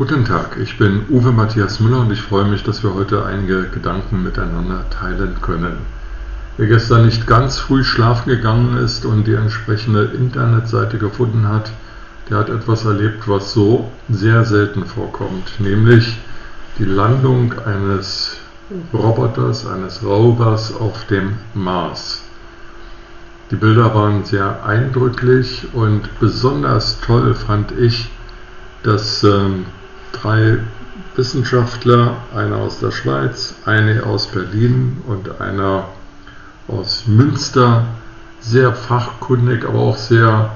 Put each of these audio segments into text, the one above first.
Guten Tag, ich bin Uwe Matthias Müller und ich freue mich, dass wir heute einige Gedanken miteinander teilen können. Wer gestern nicht ganz früh schlafen gegangen ist und die entsprechende Internetseite gefunden hat, der hat etwas erlebt, was so sehr selten vorkommt, nämlich die Landung eines Roboters, eines Rovers auf dem Mars. Die Bilder waren sehr eindrücklich und besonders toll fand ich, dass ähm, drei Wissenschaftler, einer aus der Schweiz, eine aus Berlin und einer aus Münster, sehr fachkundig, aber auch sehr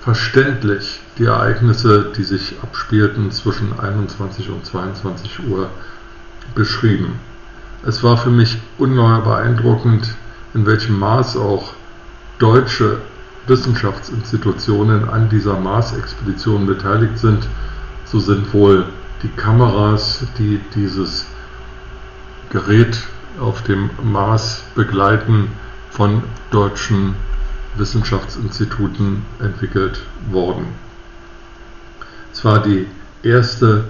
verständlich die Ereignisse, die sich abspielten zwischen 21 und 22 Uhr, beschrieben. Es war für mich ungeheuer beeindruckend, in welchem Maß auch deutsche Wissenschaftsinstitutionen an dieser Mars-Expedition beteiligt sind. So sind wohl die Kameras, die dieses Gerät auf dem Mars begleiten, von deutschen Wissenschaftsinstituten entwickelt worden. Es war die erste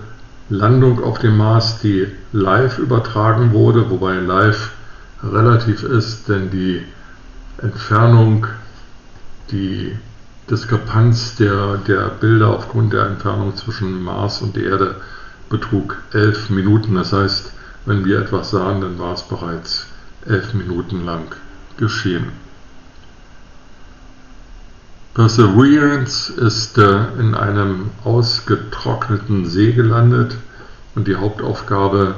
Landung auf dem Mars, die live übertragen wurde, wobei live relativ ist, denn die Entfernung, die Diskrepanz der, der Bilder aufgrund der Entfernung zwischen Mars und Erde betrug elf Minuten. Das heißt, wenn wir etwas sahen, dann war es bereits elf Minuten lang geschehen. Perseverance ist äh, in einem ausgetrockneten See gelandet und die Hauptaufgabe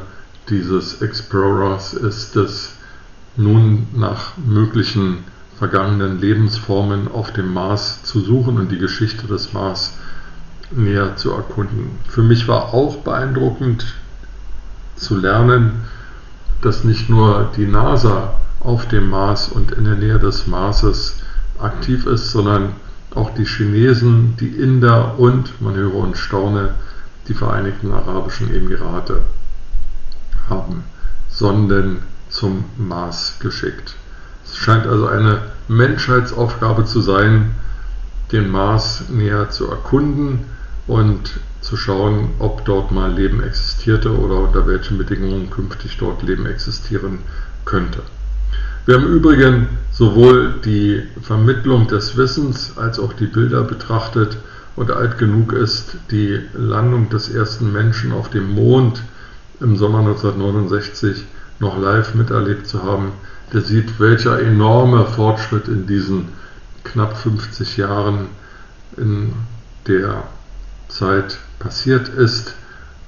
dieses Explorers ist es, nun nach möglichen vergangenen Lebensformen auf dem Mars zu suchen und die Geschichte des Mars näher zu erkunden. Für mich war auch beeindruckend zu lernen, dass nicht nur die NASA auf dem Mars und in der Nähe des Marses aktiv ist, sondern auch die Chinesen, die Inder und, man höre und staune, die Vereinigten Arabischen Emirate haben Sonden zum Mars geschickt. Es scheint also eine Menschheitsaufgabe zu sein, den Mars näher zu erkunden und zu schauen, ob dort mal Leben existierte oder unter welchen Bedingungen künftig dort Leben existieren könnte. Haben im Übrigen sowohl die Vermittlung des Wissens als auch die Bilder betrachtet und alt genug ist, die Landung des ersten Menschen auf dem Mond im Sommer 1969 noch live miterlebt zu haben, der sieht, welcher enorme Fortschritt in diesen knapp 50 Jahren in der Zeit passiert ist.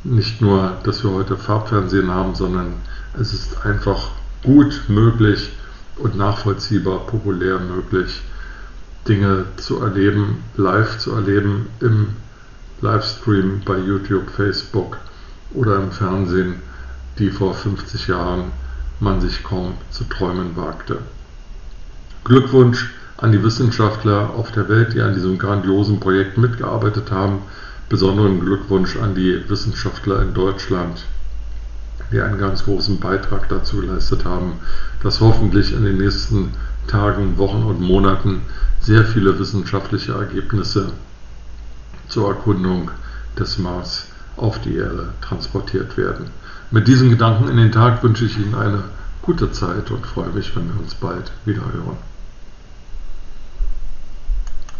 Nicht nur, dass wir heute Farbfernsehen haben, sondern es ist einfach gut möglich, und nachvollziehbar, populär möglich, Dinge zu erleben, live zu erleben im Livestream bei YouTube, Facebook oder im Fernsehen, die vor 50 Jahren man sich kaum zu träumen wagte. Glückwunsch an die Wissenschaftler auf der Welt, die an diesem grandiosen Projekt mitgearbeitet haben. Besonderen Glückwunsch an die Wissenschaftler in Deutschland, die einen ganz großen Beitrag dazu geleistet haben, dass hoffentlich in den nächsten Tagen, Wochen und Monaten sehr viele wissenschaftliche Ergebnisse zur Erkundung des Mars auf die Erde transportiert werden. Mit diesen Gedanken in den Tag wünsche ich Ihnen eine gute Zeit und freue mich, wenn wir uns bald wieder hören.